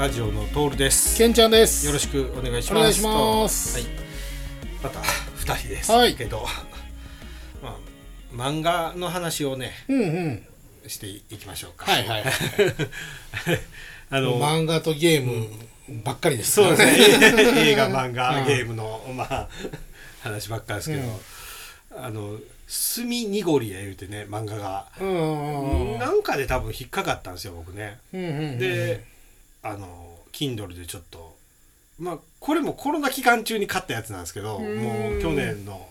ラジオのトールです。けんちゃんです。よろしくお願いします。お願いしますはい。また二人です。はいけど、まあ漫画の話をねうんうん。していきましょうか。はいはい。あの漫画とゲームばっかりですそうですね。映画、漫画、うんゲームのまあ話ばっかりですけど、あの墨濁りや言うてね漫画が、うんうんうんなんかで多分引っかかったんですよ僕ね。うんうん。で、あの Kindle でちょっとまあこれもコロナ期間中に買ったやつなんですけどん。もう去年の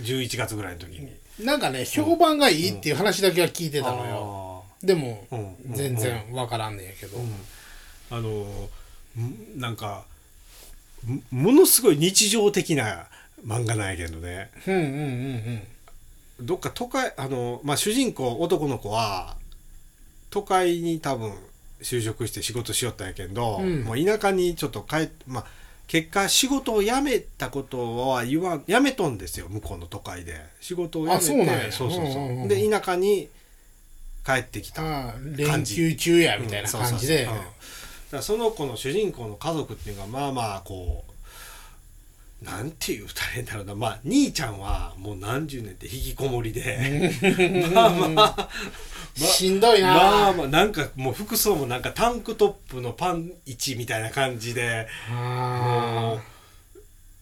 11月ぐらいの時に。なんかね、評判がいいっていう話だけは聞いてたのよ。でもあーうんうん。全然わからんねんやけど。うん。あのんなんかもものすごい日常的な漫画なんやけどね。うんうんうん。どっか都会あの、まあ、主人公男の子は都会に多分就職して仕事しよったんやけど、うん。もう田舎にちょっと帰ってまあ結果仕事を辞めたことは言わん辞めとんですよ向こうの都会で。仕事を辞めてあそうそうそうそう。うんうんうんで田舎に帰ってきた連休中やみたいな感じで。うん。その子の主人公の家族っていうのがまあまあこうなんて言うたらいいんだろうな。まあ兄ちゃんはもう何十年って引きこもりで。まあまあまあしんどいな。まあまあなんかもう服装もなんかタンクトップのパン1みたいな感じでもあ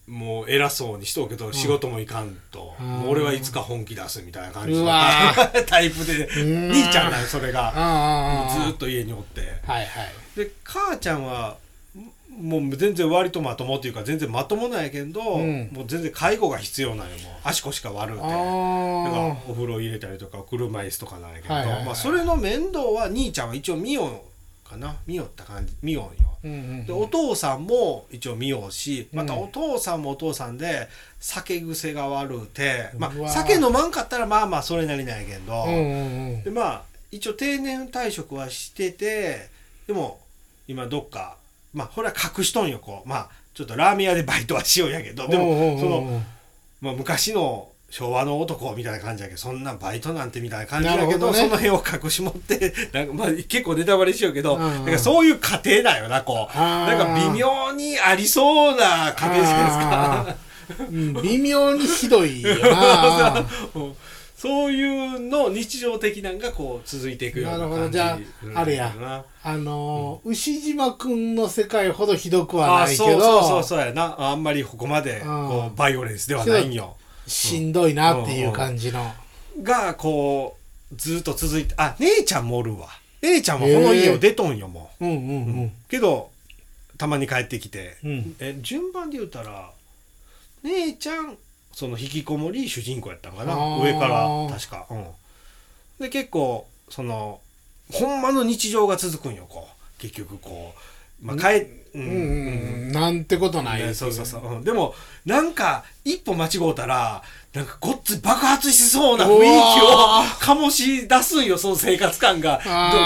うもう偉そうにしとうけど仕事も行かんと、俺はいつか本気出すみたいな感じの タイプでん兄ちゃんなんよそれあ。が。ずーっと家におって。はいはい。で母ちゃんはもう全然割とまともっていうか全然まともなんやけど、うん。もう全然介護が必要なんよもう。足腰が悪くて。だかお風呂入れたりとか車椅子とかなんやけど、はいはいはい。まあ、それの面倒は兄ちゃんは一応見ようかな。見よった感じ見ようよ。あ。うんうん。でお父さんも一応見ようしまたお父さんもお父さんで酒癖が悪うて、まあ、うわ酒飲まんかったらまあまあそれなりなんやけど、うんうんうん。でまあ一応定年退職はしててでも今どっかまあこれは隠しとんよこう。まあちょっとラーメン屋でバイトはしようやけど。でもその、まあ、昔の昭和の男みたいな感じやけどそんなバイトなんてみたいな感じだけどね。その辺を隠し持って なんか、まあ、結構ネタバレしようけど、うんうん。だからそういう家庭だよなこう。なんか微妙にありそうな家庭じゃないですか。うん微妙にひどいよな。う。んそういうの日常的なんがこう続いていくようななるほ感じ。どじゃあうんあれや。なあのー牛島くんの世界ほどひどくはあないけそうそうそうどそうやな。あんまりここまでうん。こうバイオレンスではないんよ。しんどいなっていう感じの。がこうずっと続いてあ姉ちゃんもおるわ。姉ちゃんはこの家を出とんよもう。んうんう、うん。けどたまに帰ってきて、うん。え順番で言うたら姉ちゃんその引きこもり主人公やったんかな上から確か。うん。で結構そのほんまの日常が続くんよこう。結局こうまあ帰うんうんうんなんてことないねそうそうそう、うん。でもなんか一歩間違うたらなんかごっつ爆発しそうな雰囲気を醸し出すんよその生活感が。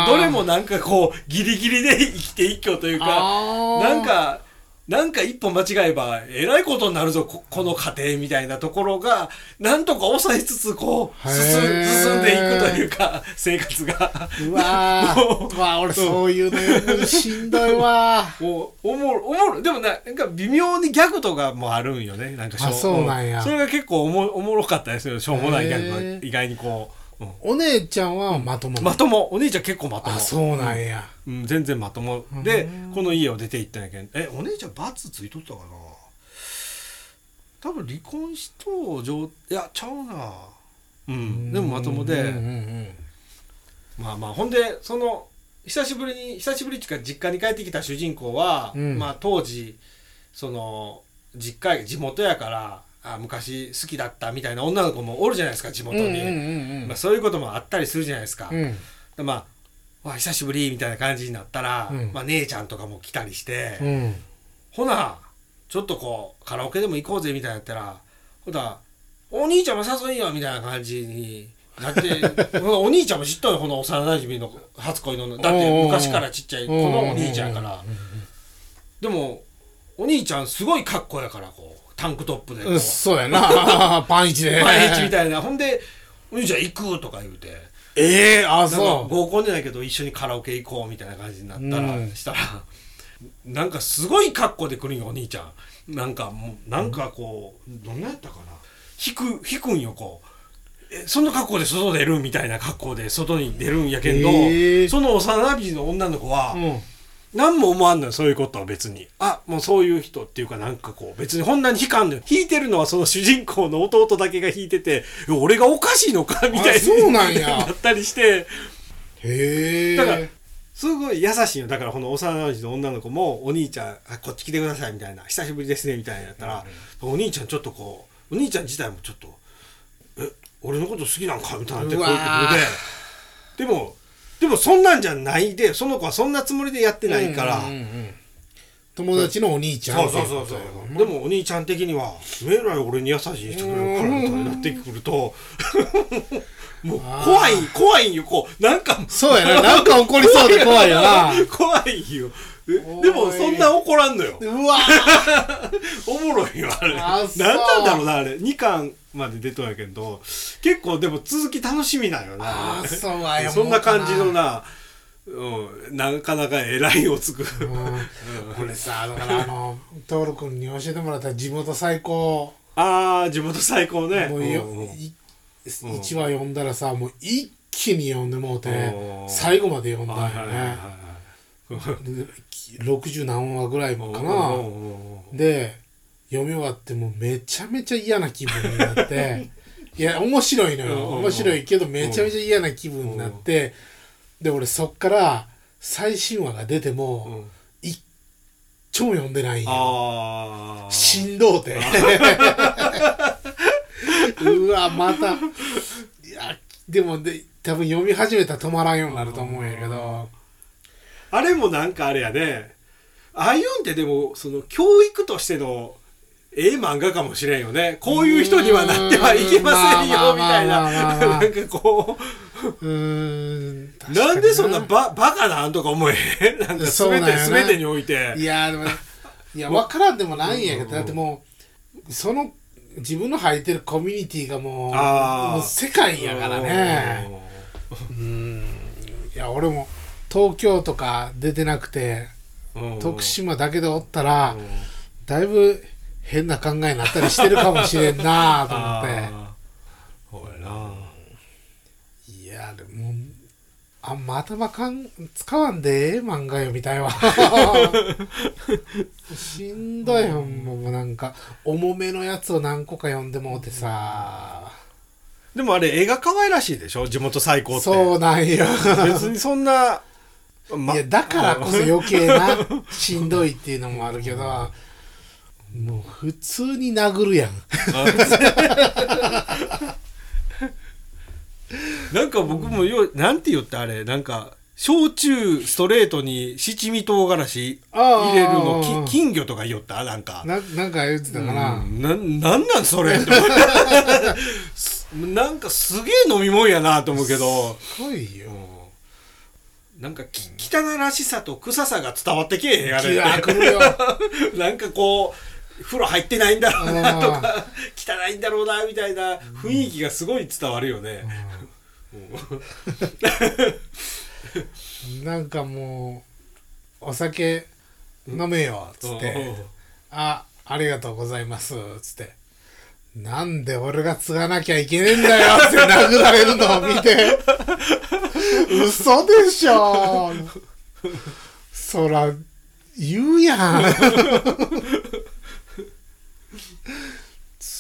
どどれもなんかこうギリギリで生きて一挙というか。なんかなんか一歩間違えばえらいことになるぞここの家庭みたいなところがなんとか抑えつつこう進んでいくというか生活が。うわ もーうわー俺そういうのしんどいわ。もうおもろおもろでもななんか微妙にギャグとかもあるんよねなんかしょあそうなんや。それが結構おもおもろかったですよ。しょうもないギャグが意外にこう、うんお姉ちゃんはまともなまとも。お兄ちゃん結構まとも。あそうなんや。うん、全然まとも。でこの家を出て行ったんやけん。えお姉ちゃん罰ついとったかな？多分離婚しとう状いやちゃうな。うん。でもまともで、うんうんうん。まあまあほんでその久しぶりに久しぶりっていうか実家に帰ってきた主人公は、うん。まあ当時その実家地元やからあ昔好きだったみたいな女の子もおるじゃないですか地元に、まあ、そういうこともあったりするじゃないですか、うん。でまあわ久しぶりみたいな感じになったら、うん。まあ、姉ちゃんとかも来たりして、うん。ほなちょっとこうカラオケでも行こうぜみたいなやったらほなお兄ちゃんも誘いよみたいな感じになって お兄ちゃんも知っとんよこの幼馴染の初恋の。だって昔からちっちゃいこのお兄ちゃんやから。でもお兄ちゃんすごい格好やからこうタンクトップでこう。うんそうやな。パンイチで。毎日みたいな。ほんで「お兄ちゃん行く」とか言うて。ええあなんかそ合コンじゃないけど一緒にカラオケ行こうみたいな感じになったら、うん。したらなんかすごい格好で来るんよお兄ちゃん。なんかもうなんかこう、どんなやったかな。引く引くんよこう。えそんな格好で外出るみたいな格好で外に出るんやけど、へー。その幼馴染の女の子は、ううん何も思わんのよそういうことは別に。あもうそういう人っていうかなんかこう別にほんなに引かんのよ。引いてるのはその主人公の弟だけが引いてて俺がおかしいのか？みたいあそうなんや。なったりして。へえ。だからすごい優しいよ。だからこの幼馴染の女の子もお兄ちゃんあこっち来てくださいみたいな。久しぶりですねみたいなやったら、お兄ちゃんちょっとこうお兄ちゃん自体もちょっとえ俺のこと好きなんか？みたいなってこういうことででもでもそんなんじゃないでその子はそんなつもりでやってないから、うんうんうん友達のお兄ちゃんそうそうそうそう。でもお兄ちゃん的にはめえらい俺に優しい人くれるからみたいになってくると もう怖い怖いんよこう。なんかそうやな。なんか怒りそうで 怖いよな。怖いよえでもそんな怒らんのよ。うわ おもろいよあれ。何なんだろうなあれ。2巻まで出とんやけど結構でも続き楽しみなんよな。あそんな感じのなうん、なかなか偉いをつく、うん。俺さだからあの徹君に教えてもらった地元最高。ああ地元最高ね。もうよ。うんうん。い1話読んだらさもう一気に読んでもうてうん。最後まで読んだよね。はい で60何話ぐらいもかうんなで読み終わってもうめちゃめちゃ嫌な気分になってい。や面白いのよ。面白いけどめちゃめちゃ嫌な気分になってで俺そっから最新話が出てうもん。一丁読んでないんよ。ああしんどうて。うわまた。いやでもで多分読み始めたら止まらんようになると思うんやけど。あれもなんかあれやね。ああいうんってでもその教育としてのええ漫画かもしれんよね。こういう人にはなってはいけませんよみたいな。なんかこう。ーんうな。んでそんなババカなんとか思えへん？なんか全て全てにおいて。いやでも いや分からんでもないんやけどだってもうその自分の入ってるコミュニティがもうもう世界やからね。うん。いや俺も東京とか出てなくてうん。徳島だけでおったらうん。だいぶ変な考えになったりしてるかもしれんなと思って。いやでもあんま頭かん使わんでええ漫画読みたいわ。しんどいよもうなんか重めのやつを何個か読んでもうてさ。でもあれ絵が可愛らしいでしょ？地元最高って。そうなんよ。別にそんな、まいやだからこそ余計な しんどいっていうのもあるけどもう普通に殴るやん。なんか僕もよなんて言ったあれ？なんか焼酎ストレートに七味唐辛子入れるのき金魚とか言おった？なんか。ななんか言ってたかな、うん。ななんなんそれ？なんかすげえ飲み物やなと思うけど。すごいよ。なんかき汚らしさと臭さが伝わってけえへんあれ。なんかこう風呂入ってないんだろうなとあか汚いんだろうなみたいな雰囲気がすごい伝わるよね。なんかもうお酒飲めよっつって「あありがとうございます」つって「なんで俺が継がなきゃいけねえんだよ」って殴られるのを見て。嘘でしょ。そら言うやん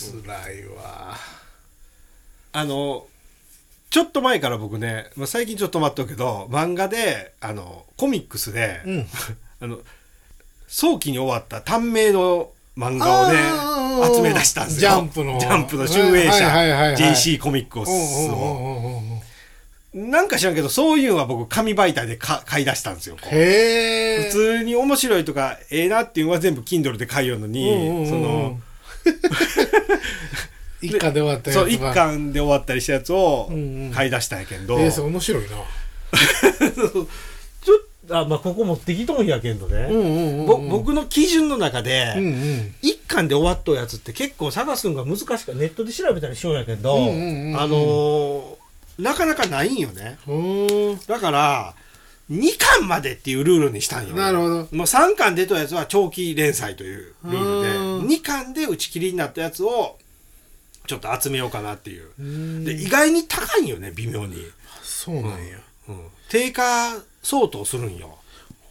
つらいわ。あのちょっと前から僕ね、まあ、最近ちょっと待っとくけど漫画であのコミックスで、うん。あの早期に終わった短命の漫画をね集め出したんですよ。ジャンプの。ジャンプの集英社、はいはいはいはい JC コミックを。うんうんうんうんうん。なんか知らんけどそういうのは僕紙媒体でか買い出したんですよ。普通に面白いとかええなっていうのは全部 Kindle で買うのに、うんうんうん。その 一巻で終わったやつがそう一巻で終わったりしたやつをうんうん。買い出したんやけど、えー、それ面白いな。ちょっとあまあここ持ってきとんやけどね、うんうんうんぼ僕の基準の中で、うんうん。一巻で終わっとるやつって結構探すのが難しくネットで調べたりしようんやけど、うんうんうんうん。あのーなかなかないんよね。ほー。だから2巻までっていうルールにしたんよ。なるほど。もう3巻出たやつは長期連載というルールでうん。2巻で打ち切りになったやつをちょっと集めようかなっていう。うん。で意外に高いんよね微妙に、そうなんや、うん、定価相当するんよ。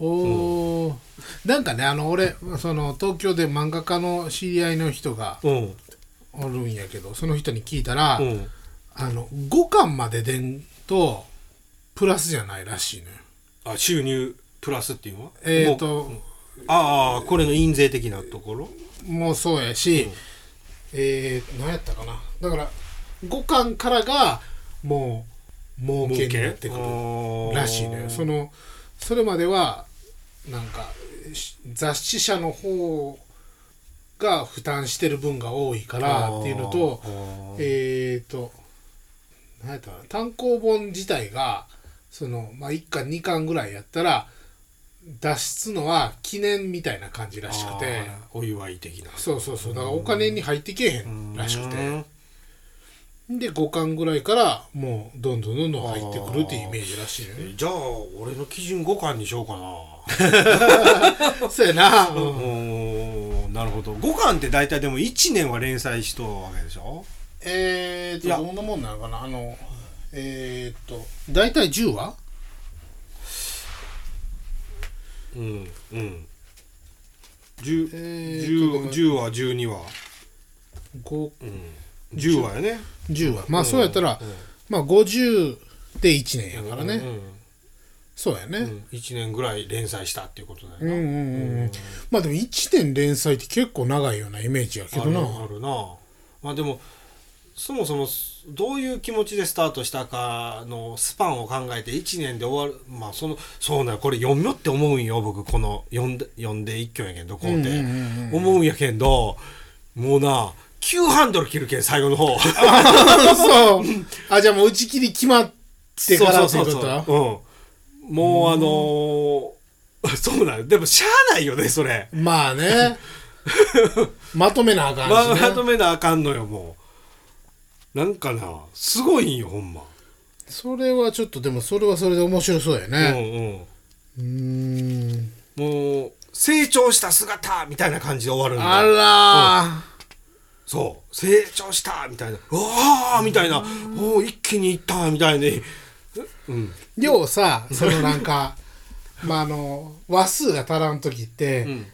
おー。なんかねあの俺その東京で漫画家の知り合いの人がうん。おるんやけどその人に聞いたら、うん。あの5巻まで出んとプラスじゃないらしいのよあ収入プラスっていうのは？えっ、もうとああこれの印税的なところ？もうそうやし、えー、何やったかな？だから5巻からがもう儲けになってくるらしいのよ。そのそれまではなんかし雑誌社の方が負担してる分が多いからっていうのとえっ、ー、と何やったかな？単行本自体がその、まあ、1巻2巻ぐらいやったら出すのは記念みたいな感じらしくて。お祝い的な。そうそうそう。だからお金に入ってけえへんらしくうてん。で5巻ぐらいからもうどんどんどんどん入ってくるっていうイメージらしいよねえじゃあ俺の基準5巻にしようかな。そうやな、うーん。なるほど。5巻って大体でも1年は連載しとるわけでしょ？えーとどんなもんなのかな？あのえーと大体10話？うんうん。10えーと10 10話12話？5うん。10話やね。10話。まあそうやったら、まあ50で1年やからね、うん。そうやね、うん。1年ぐらい連載したっていうことだよな。うんうんうんうん。まあでも1年連載って結構長いようなイメージやけどな。あるな。まあでもそもそもどういう気持ちでスタートしたかのスパンを考えて1年で終わるまあそのそうなこれ読みよって思うんよ僕この読んで読んで一挙やけんどこうって、うんうんうん。うん思うんやけんどもうな急ハンドル切るけん最後の方。そう。あじゃあもう打ち切り決まってからっていうことはうん、もうあのー そうなんよ。でもしゃあないよねそれ。まあね。まとめなあかんしね、ままとめなあかんのよもうなんかなすごいんよほんま。それはちょっとでもそれはそれで面白そうやうねんうん。うーん。もう成長した姿みたいな感じで終わるんあだらそう。成長したみたいな。うわーみたいな。おー一気にいったみたいにうん。ーようさそのなんかまああの話数が足らん時って、うん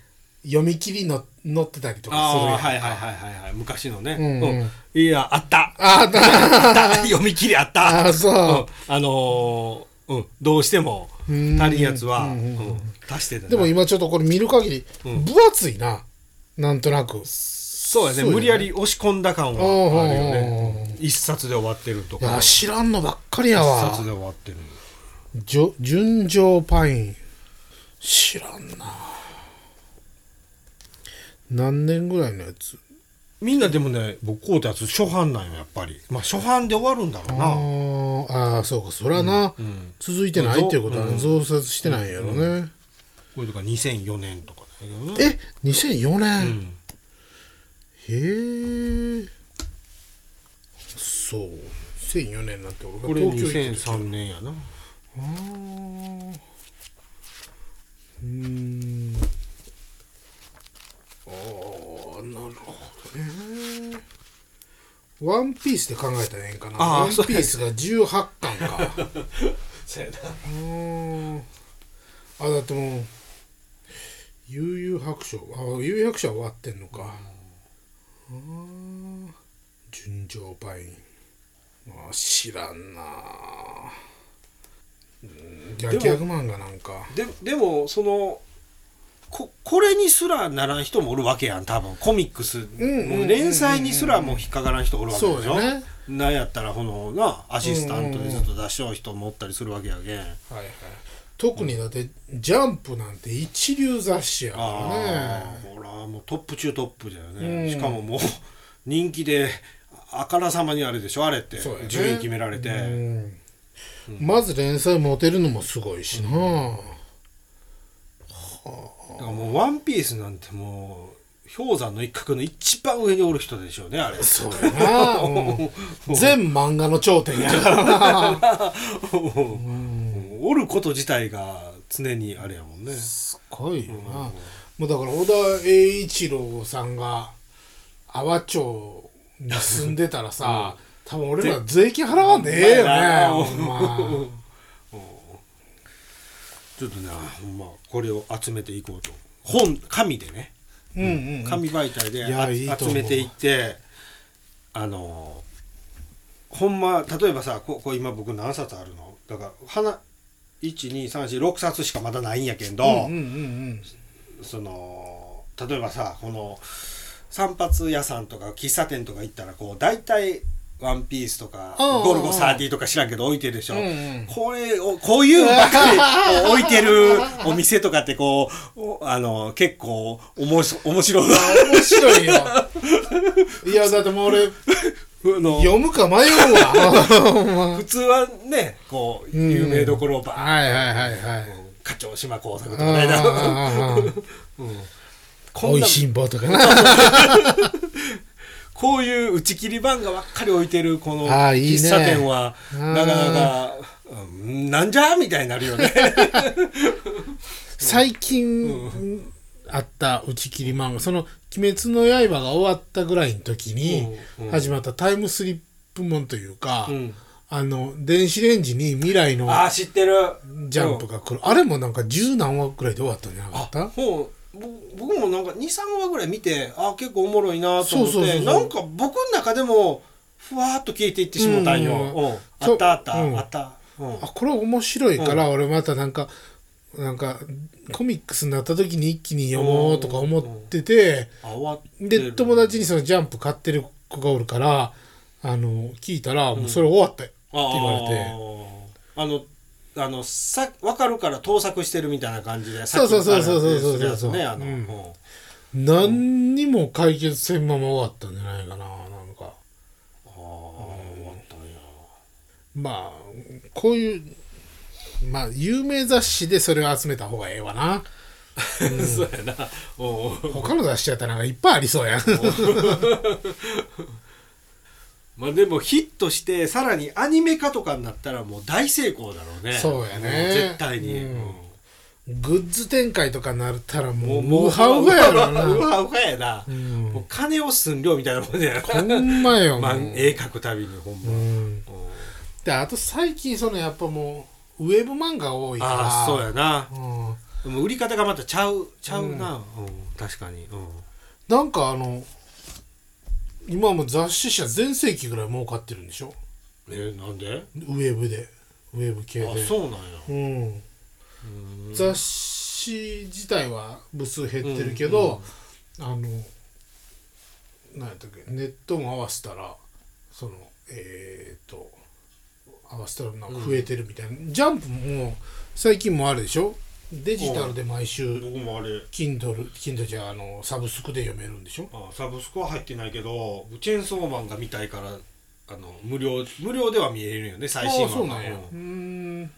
読み切りの載ってたりとかするやん。はいはいはいはいはい。昔のね。うんうん。いやあった。あああった。読み切りあった。あそう。うん。あのーうん。どうしてもうん。足りんやつはうんうんうん。足してたな。でも今ちょっとこれ見る限り、うん。分厚いな。なんとなく。そうやね。そうやね。無理やり押し込んだ感はあるよね。一冊で終わってるといかや知らんのばっかりや一わ冊で終わってる。じょ純情パイン。知らんな何年ぐらいのやつ？みんなでもね僕こうたやつ初版なんよやっぱり。まあ初版で終わるんだろうあなーあーそうかそらな、うん続いてないっていうことはね、うん。増刷してないんやろね、これとか2004年とかだけどね。え2004年、うん。へえそう。2004年なんて俺がこれ東京行ってた2003年やな。あー。うーんああなるほどね。ワンピースで考えたらええんかな。ワンピースが18巻か。そうやな。うーん。あだってもう悠々白書。あ悠々白書は終わってんのか。純情パイン。あ知らんな。うんギャでもギャグ漫画なんか。ででもそのここれにすらならん人もおるわけやん多分。コミックス、連載にすらもう引っかからん人おるわけでしょ？そうだね。なんやったらこのなアシスタントでずっと出しよう人もおったりするわけやけん、はいはい。特にだってジャンプなんて一流雑誌やからああねほらもうトップ中トップだよね、うん。しかももう人気であからさまにあれでしょ？あれって。順位決められて、うん。まず連載持てるのもすごいしな、だからもう「ワンピースなんてもう氷山の一角の一番上におる人でしょうねあれ。そうやな、うん。全漫画の頂点やからな。おること自体が常にあれやもんね。すごいよな、もうだから小田栄一郎さんが阿波町に住んでたらさ、多分俺ら税金払わんでええよねま。ちょっとねほんまこれを集めていこうと。本紙でね。うんうんうん。紙媒体で集めていってあのほんま例えばさここ今僕何冊あるの？だから花12346冊しかまだないんやけど、うんうんうん。その例えばさこの散髪屋さんとか喫茶店とか行ったらこう大体ワンピースとかうんうんうん。ゴルゴ30とか知らんけど置いてるでしょ、うんうんこれをこういうのばっかり 置いてるお店とかってこうおあの結構おもし面白い。面白いよ。いやだってもう俺読むか迷うわ。普通はねこううん。有名どころをばーはいはいはいはい。課長島工作とあかね。おいしんぼとかなこういう打ち切り版がばっかり置いてるこの喫茶店はうん。なかなかうんなんじゃみたいになるよね。最近あった打ち切り漫画その「鬼滅の刃」が終わったぐらいの時に始まったタイムスリップもんというか、うん。あの電子レンジに未来のああ知ってる。ジャンプが来る、あれもなんか十何話ぐらいで終わったんじゃなかった？僕もなんか23話ぐらい見てあ結構おもろいなと思ってなんか僕の中でもふわーっと消えていってしもたんよ、うんうんあったあった、うん。あった、うん。あこれ面白いから、俺またなんかなんかコミックスになった時に一気に読もうとか思ってて、あ終わってでる。友達にそのジャンプ買ってる子がおるからあの聞いたら、もうそれ終わったよって言われて。あのあのさ分かるから盗作してるみたいな感じでそうそうそうそうそうさっきのあれするやつねあの、うん。うん何にも解決せんまま終わったんじゃないかななんか。ああ終わったんや。まあこういうまあ有名雑誌でそれを集めた方がええわな。そうやな。おう他の雑誌やったらなんかいっぱいありそうやんまあでもヒットしてさらにアニメ化とかになったらもう大成功だろうね。そうやね。も絶対に、うん。うんグッズ展開とかなったらもうもうウハウハやろウな ハウハやな、うん。もう金を寸量みたいなもんやほんまよ まあ絵描くたびにほんま、うん。うん。であと最近そのやっぱもうウェブ漫画多いから。ああそうやな。うん。でも売り方がまたちゃうちゃうな、うん。確かに、うん、なんかあの今も雑誌社全盛期ぐらい儲かってるんでしょ？えなんで？ウェブで。ウェブ系あでそうなんや。うん。雑誌自体は部数減ってるけど、あの何やったっけ？ネットも合わせたらそのえっ、と合わせたらなんか増えてるみたいな、ジャンプも最近もあるでしょ？デジタルで毎週僕もあれ。Kindle Kindle じゃあのサブスクで読めるんでしょ？あサブスクは入ってないけどチェーンソーマンが見たいからあの無料無料では見れるよね最新ああそう話がなんや。ううん。ん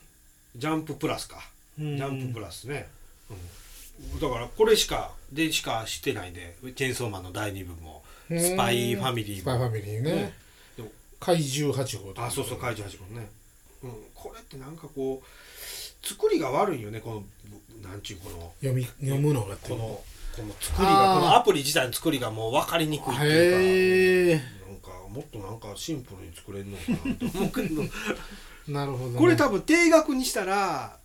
ジャンププラスか。ジうん。ャンププラスね、うん、だからこれしかでしかしてないんでチェーンソーマンの第2部も。スパイファミリーも。スパイファミリーね。ねでも怪獣8号あそうそう怪獣八号ね、うん、これってなんかこう作りが悪いよねこのなんちゅうこの読み読むのがこのこの作りがこのアプリ自体の作りがもう分かりにくいっていうか。なんかもっとなんかシンプルに作れるのかなと思うけどなるほど、ね、これ多分定額にしたら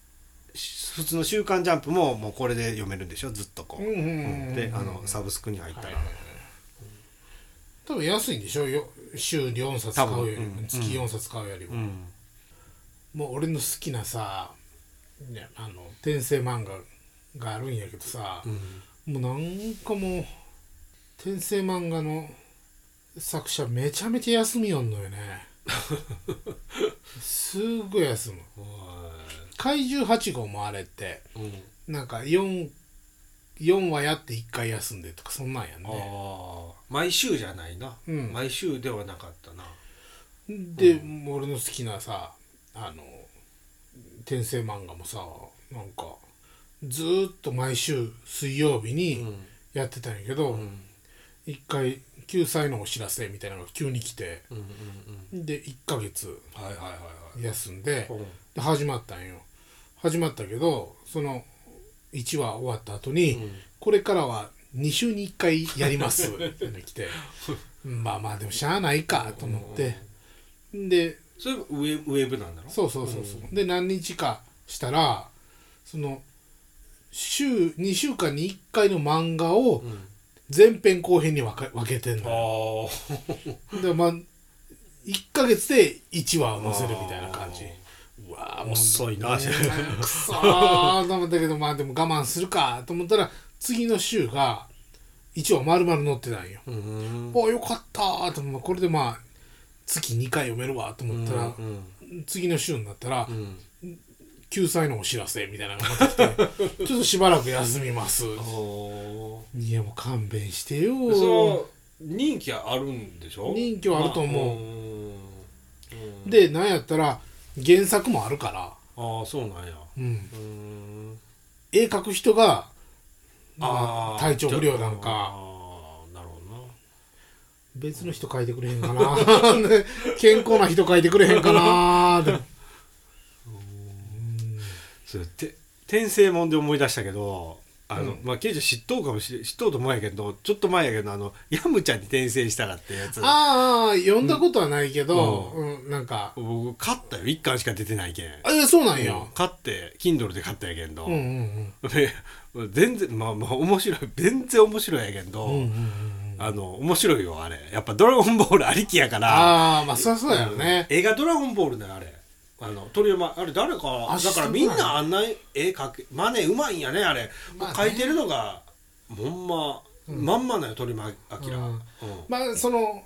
し普通の「週刊ジャンプ」ももうこれで読めるんでしょ？ずっとこう、であのサブスクに入ったら、はい多分安いんでしょ？よ週4冊買うよりも、うん月4冊買うよりも、うん。もう俺の好きなさあの転生漫画があるんやけどさ、うん。もうなんかもう転生漫画の作者めちゃめちゃ休みよんのよね。すっごい休む。怪獣8号もあれってうん。なんか 4, 4話やって1回休んでとかそんなんやね。あ毎週じゃないな、うん。毎週ではなかったな。で、俺の好きなさあの転生漫画もさなんかずーっと毎週水曜日にやってたんやけど、うん。一回救済のお知らせみたいなのが急に来てで1ヶ月うんはいはいはいはい。休んでう。んで始まったんよ。始まったけどその1話終わった後に、うん。これからは2週に1回やりますって来て まあまあでもしゃあないかと思って。でそれウェウェブなんだろ？そうそうそうそう、で何日かしたらその週2週間に1回の漫画をうん。前編後編に分か分けてんのよ。あでまあ1ヶ月で1話を載せるみたいな感じ。うわーもう遅いな。ねくそー。と思ったけどまあでも我慢するかと思ったら次の週が1話丸々載ってたん。よ、あよかったーと思ってこれでまあ月2回読めるわと思ったら、うん次の週になったら、うん。救済のお知らせみたいなのがまた来て ちょっとしばらく休みます。おいやもう勘弁してよ。ーそう人気あるんでしょ？人気はあると思う。まあうんうん。でなんやったら原作もあるから、ああそうなんや。うん、うん。絵描く人が、まあ体調不良なんあか別の人描 いてくれへんかな。で健康な人描いてくれへんかな。でそれて転生もんで思い出したけどあの、うん。まあケイちゃん知っとうかもしれ知っとうと思うんやけどちょっと前やけどあのヤムちゃんに転生したらってやつ。ああ読んだことはないけど、うん。なんか。僕買ったよ。一巻しか出てないけん。あそうなんや、買って Kindle で買ったんやけんど、うんうんで全然まあまあ面白い。全然面白いんやけんど、うんうんうんうんあの面白いよあれ。やっぱ「ドラゴンボール」ありきやから。ああまあそりゃそうやよね、映画「ドラゴンボール」だよあれ。あの鳥山あれ誰かあだからみんなあんな絵描けマネうまいんやねあれ、まあね。描いてるのがほんま、まんまなよ鳥山明。うん。うん。まあその、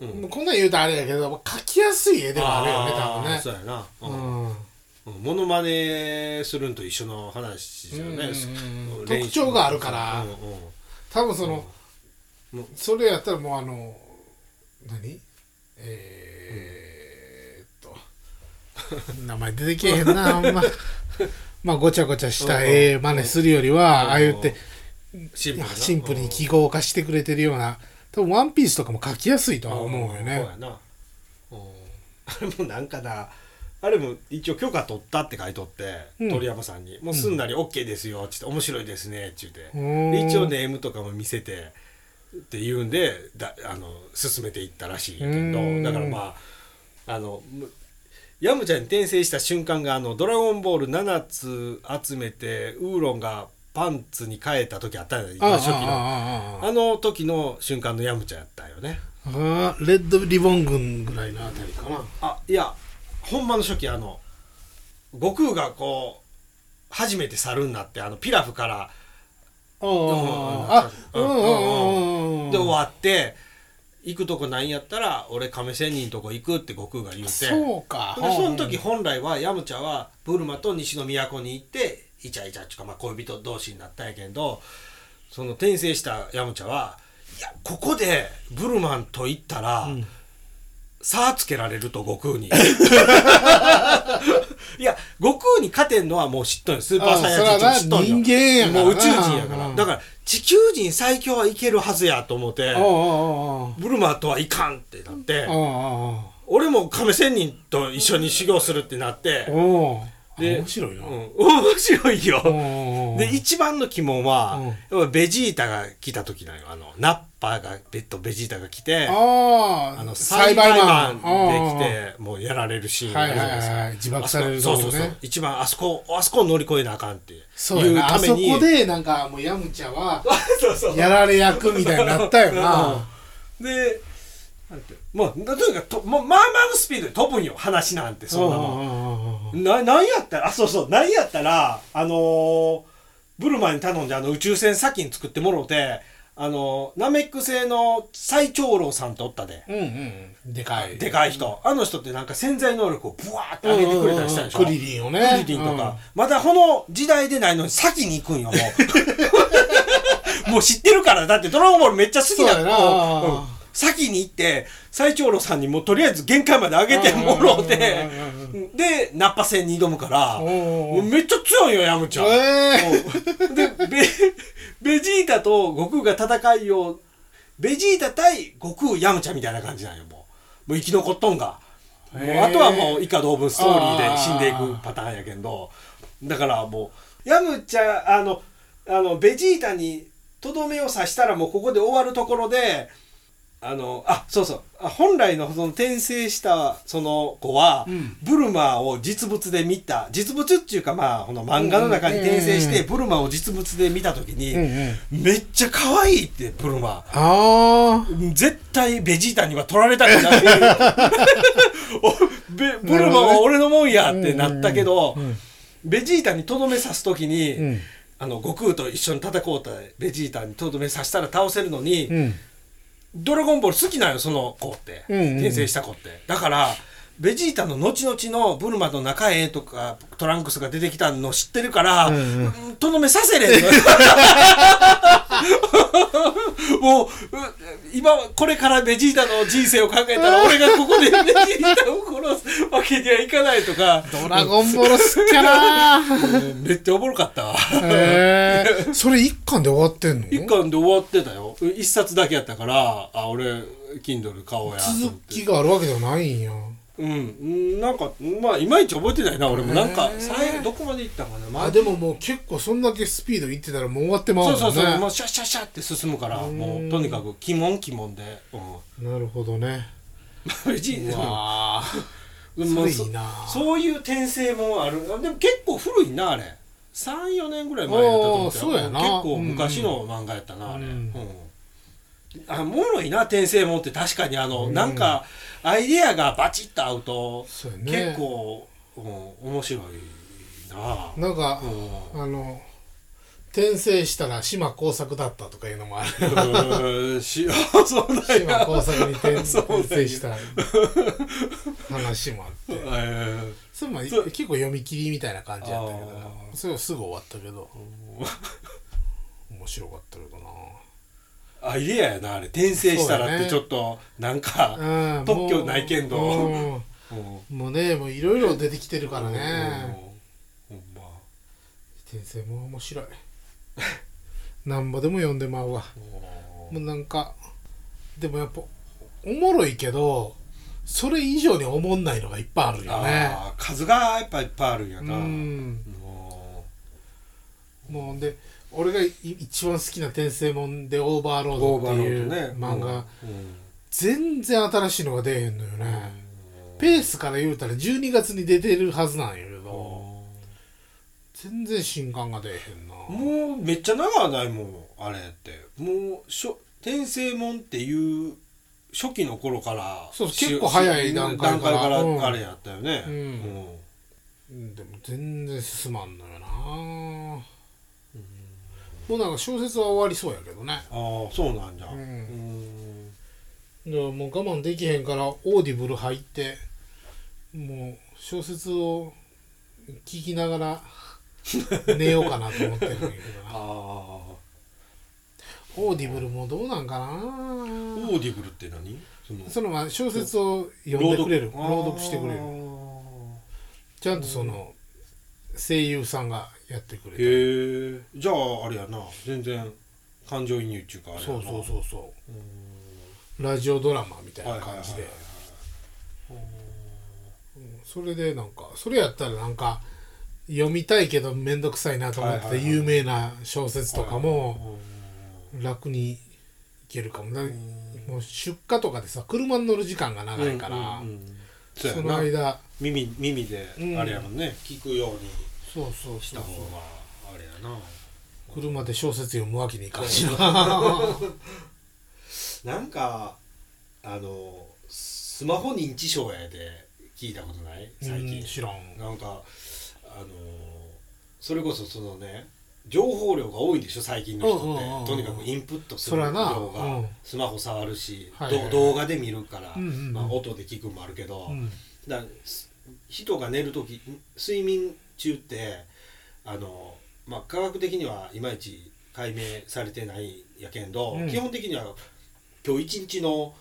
うん。こんなん言うとあれやけど描きやすい絵ではあるよね多分ね。そうやな、ううん。んうんモノマネするんと一緒の話じゃね、うんうん。うん練習特徴があるから。うんうん。多分その、うんそれやったらもうあの何？えー、っと 名前出てけえへんな あんま。まあごちゃごちゃした絵真似するよりはああ言ってシンプルな。シンプルに記号化してくれてるような。多分ワンピースとかも描きやすいとは思うよね。あれもなんかなあれも一応許可取ったって書いとって、うん。鳥山さんに「もうすんなり OK ですよ」っつって「面白いですね」って言って。うん。で一応ネームとかも見せてって言うんでだあの進めていったらしいけうん。どだからまああのむヤムちゃんに転生した瞬間があの「ドラゴンボール7つ集めてウーロンがパンツに変えた時あったじゃないああ初期の。あの時の瞬間のヤムちゃんやったよね。あああレッドリボン軍ぐらいのあたりかな。あいやほんまの初期あの悟空がこう初めて猿になってあのピラフからうん。うんうんうんで終わって行くとこないんやったら俺亀仙人とこ行くって悟空が言うて。そうか。でその時本来はヤムチャはブルマと西の都に行ってイチャイチャっていうか、まあ、恋人同士になったんやけどその転生したヤムチャはいやここでブルマンと行ったら、差つけられると悟空に いや悟空に勝てんのはもう知っとんよ。スーパーサイヤ人知っとんよ。人間やからな。もう宇宙人やから。うんだから地球人最強はいけるはずやと思ってブルマとはいかんってなって俺も亀仙人と一緒に修行するってなってで面白いな、うん。面白いよ。おで一番の鬼門はうん。やっぱベジータが来た時なのよ。あのナッパがベッドベジータが来てあああの栽栽培マンンできてもうやられるシーンがあるじゃないですか、はいはいはい。自爆されるそうそうそう。一番あそこあそこを乗り越えなあかんっていうそうやな。あそこでなんかもうヤムチャは やられ役みたいになったよな。でなんてもうとにかくとまあまあのスピードで飛ぶんよ話なんてそんなもん。ななんやったらあそうそうなんやったらあのーブルマに頼んであの宇宙船先に作ってもろてあのーナメック星の最長老さんとおったで。うんうんでかい。でかい人。あの人ってなんか潜在能力をブワーって上げてくれたりしたでしょ？クリリンをね。クリリンとか、まだこの時代でないのに先に行くんよもう。もう知ってるからだってドラゴンボールめっちゃ好きなそうやな。の、うん先に行って最長老さんにもうとりあえず限界まで上げてもろうてでナッパ戦に挑むからめっちゃ強いよヤムちゃん。ええでベベジータと悟空が戦いをベジータ対悟空ヤムチャみたいな感じなんよもう。もう生き残っとんが。もうあとはもう以下同文ストーリーで死んでいくパターンやけんど。だからもうヤムチャあのあのベジータにとどめを刺したらもうここで終わるところであのあそうそう。あ本来のその転生したその子は、うん。ブルマを実物で見た。実物っていうかまあこの漫画の中に転生して、うんブルマを実物で見た時に、うんうん。めっちゃ可愛いってブルマ。あ絶対ベジータには取られたくない ブルマは俺のもんやってなったけど、うんベジータにとどめ刺す時に、うん。あの悟空と一緒に戦おうとベジータにとどめ刺したら倒せるのに、うんドラゴンボール好きなんよその子って、うんうんうん。転生した子って。だからベジータの後々のブルマの中へとかトランクスが出てきたの知ってるからうんとどめさせれ もうう今これからベジータの人生を考えたら 俺がここでベジータを殺すわけにはいかないとか。ドラゴンボール好きやなうん。めっちゃおもろかったわ。へえそれ一巻で終わってんの？一巻で終わってたよ。一冊だけやったからあ俺 Kindle 買おうや続きがあるわけではないんやうん。うんなんかまあいまいち覚えてないな俺も。なんか最後どこまで行ったかな、まあ、あでももう結構そんだけスピードいってたらもう終わってまうもんね。そうそうそう。もうシャッシャッシャッって進むからうん。もうとにかく鬼門鬼門で、うん、なるほどね。ベジうわ うんそそういう転生もある。あでも結構古いなあれ。34年ぐらい前やったと思うやな。結構昔の漫画やったな、あれ、うん。うんあおもろいな転生もんって確かにあの、うん。なんかアイデアがバチッと合うと結構、うん、面白いな。なんかうん。あの転生したら島耕作だったとかいうのもある。島や耕作に転生 した話もあって。えそれもそう。結構読み切りみたいな感じやったけどあそれはすぐ終わったけど。面白かったけどな。ーアイデアやなあれ転生したらってちょっとなんか、うん特許ないけんど。もうねもういろいろ出てきてるからね。うんほんま。転生も面白い。なんぼでも読んでまうわ。もうなんかでもやっぱおもろいけどそれ以上におもんないのがいっぱいあるよね。数がやっぱいっぱいあるんやうな、ん。ももうで俺がい一番好きな転生もんでオーバーロードっていう漫画、うん。全然新しいのが出えへんのよね、ペースから言うたら12月に出てるはずなんやけど。全然新刊が出えへんな。もうめっちゃ長ないもんあれって。もうしょ転生もんっていう初期の頃からそうし結構早い段階から。あれやったよね、うん。うん。うんでも全然進まんのよな、もうなんか小説は終わりそうやけどね。ああそうなんじゃ。うん。うん。だからもう我慢できへんから Audible 入ってもう小説を聞きながら 寝ようかなと思ってるんやけどな。ああ Audible もどうなんかな。オーディブルって何？そのそのまあ小説を読んでくれる。朗読。してくれる。ちゃんとその声優さんがやってくれてへえじゃああれやな。全然感情移入っていうかあれやな。そうそうそうそう。うん。ラジオドラマみたいな感じで。それでなんかそれやったらなんか読みたいけど面倒くさいなと思ってはいはいはい。有名な小説とかもうん楽にいけるかも。だもう出荷とかでさ車に乗る時間が長いから、うんうんうん。そうやそのな間耳耳でうん。あれやもんね、聞くようにそうそうした方があれやな。車で小説読むわけにいかんしな。なんかあのスマホ認知症やで聞いたことない？最近、うん知らん。なんかあのそれこそそのね情報量が多いでしょ？最近の人って、とにかくインプットする量が、うん。スマホ触るし、動画で見るから、うんうんうん。まあ、音で聞くもあるけど、うん。だ人が寝る時睡眠中ってあの、まあ、科学的にはいまいち解明されてないんやけんど、うん。基本的には今日一日の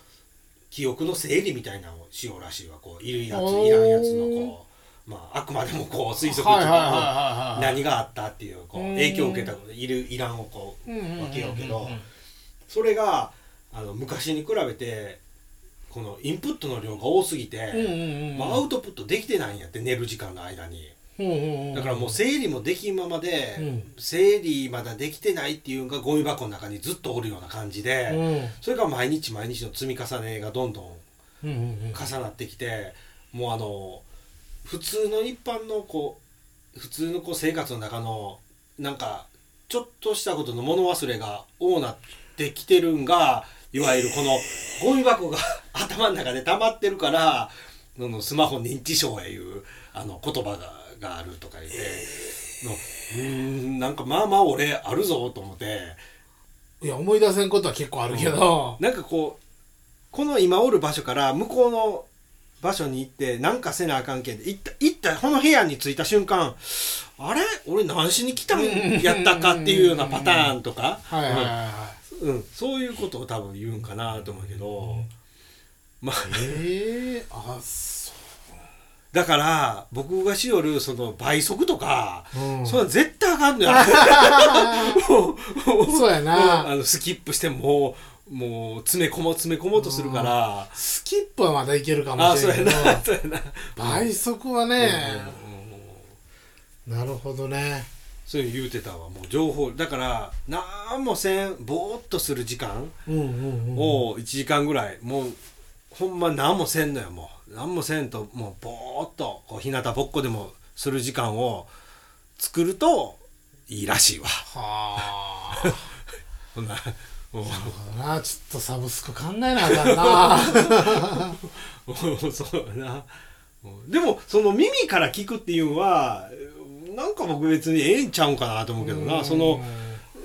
記憶の整理みたいなのをしようらしいわ。こういるやついらんやつのこまあ、あくまでもこう推測とか何があったっていうこううん影響を受けたいるいらんをこう分けようけどそれがあの昔に比べてこのインプットの量が多すぎて、まあ、アウトプットできてないんやって寝る時間の間にだからもう整理もできんままで、うん。整理まだできてないっていうのがゴミ箱の中にずっとおるような感じで、うん。それが毎日毎日の積み重ねがどんどんうんうんうん。重なってきてもうあの普通の一般のこう普通のこう生活の中のなんかちょっとしたことの物忘れが多なってきてるんがいわゆるこのゴミ箱が 頭の中で溜まってるからそのスマホ認知症やいうあの言葉ががあるとか言って、のうーんなんかまあまあ俺あるぞと思って。いや思い出せんことは結構あるけど、なんかこうこの今おる場所から向こうの場所に行ってなんかせなあかんけんで行った行ったこの部屋に着いた瞬間あれ？俺何しに来たんやったかっていうようなパターンとか、そういうことを多分言うんかなと思うけど、まあ。ええあそだから僕がしよるその倍速とか、う、うん、それは絶対あかんのよ。もうそうやな。あのスキップしてもうもう詰め込もう詰め込もうとするから。スキップはまだいけるかもしれんけど。な そうやな。倍速はね、うんなるほどね。そういう言うてたわもう情報。だから何もせんぼーっとする時間うんうんうん。を1時間ぐらいもうほんま何もせんのよもう。何もせんともうぼーっとこう日向ぼっこでもする時間を作るといいらしいわ。はあ。ほんなもう。なるほどなちょっとサブスク考えなあかんな。そうやな。うんでもその耳から聞くっていうのはなんか僕別にええんちゃうんかなと思うけどな。その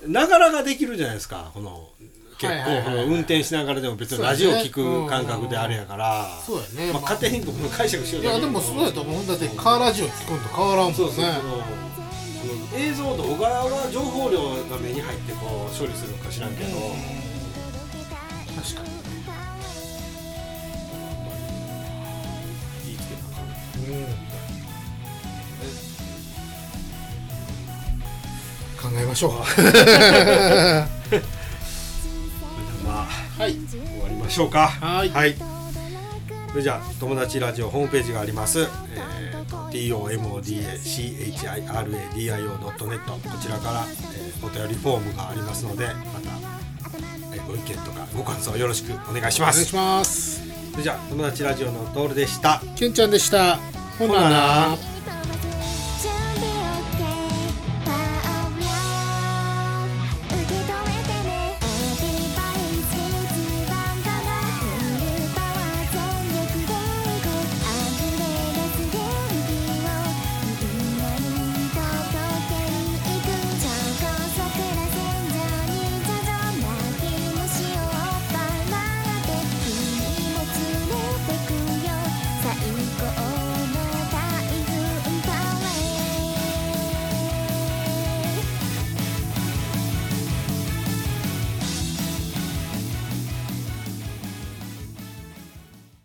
ながらができるじゃないですかこの結構運転しながらでも別にラジオ聞く感覚であれやからそうやね。まあ勝手に僕の解釈しよういやでもそうやと思う。んだってカーラジオ聞くんと変わらんもんね。そうそう映像動画は情報量が目に入ってこう処理するのか知らんけど、確かに考えましょう まあはい。終わりましょうか。はい。はい。それじゃあ友達ラジオホームページがあります、えー、tomodachiradio.net こちらから、えーお便りフォームがありますのでまた、えーご意見とかご感想よろしくお願いします。お願いします。それじゃあ友達ラジオのトールでした。けんちゃんでした。ほなな。ほなな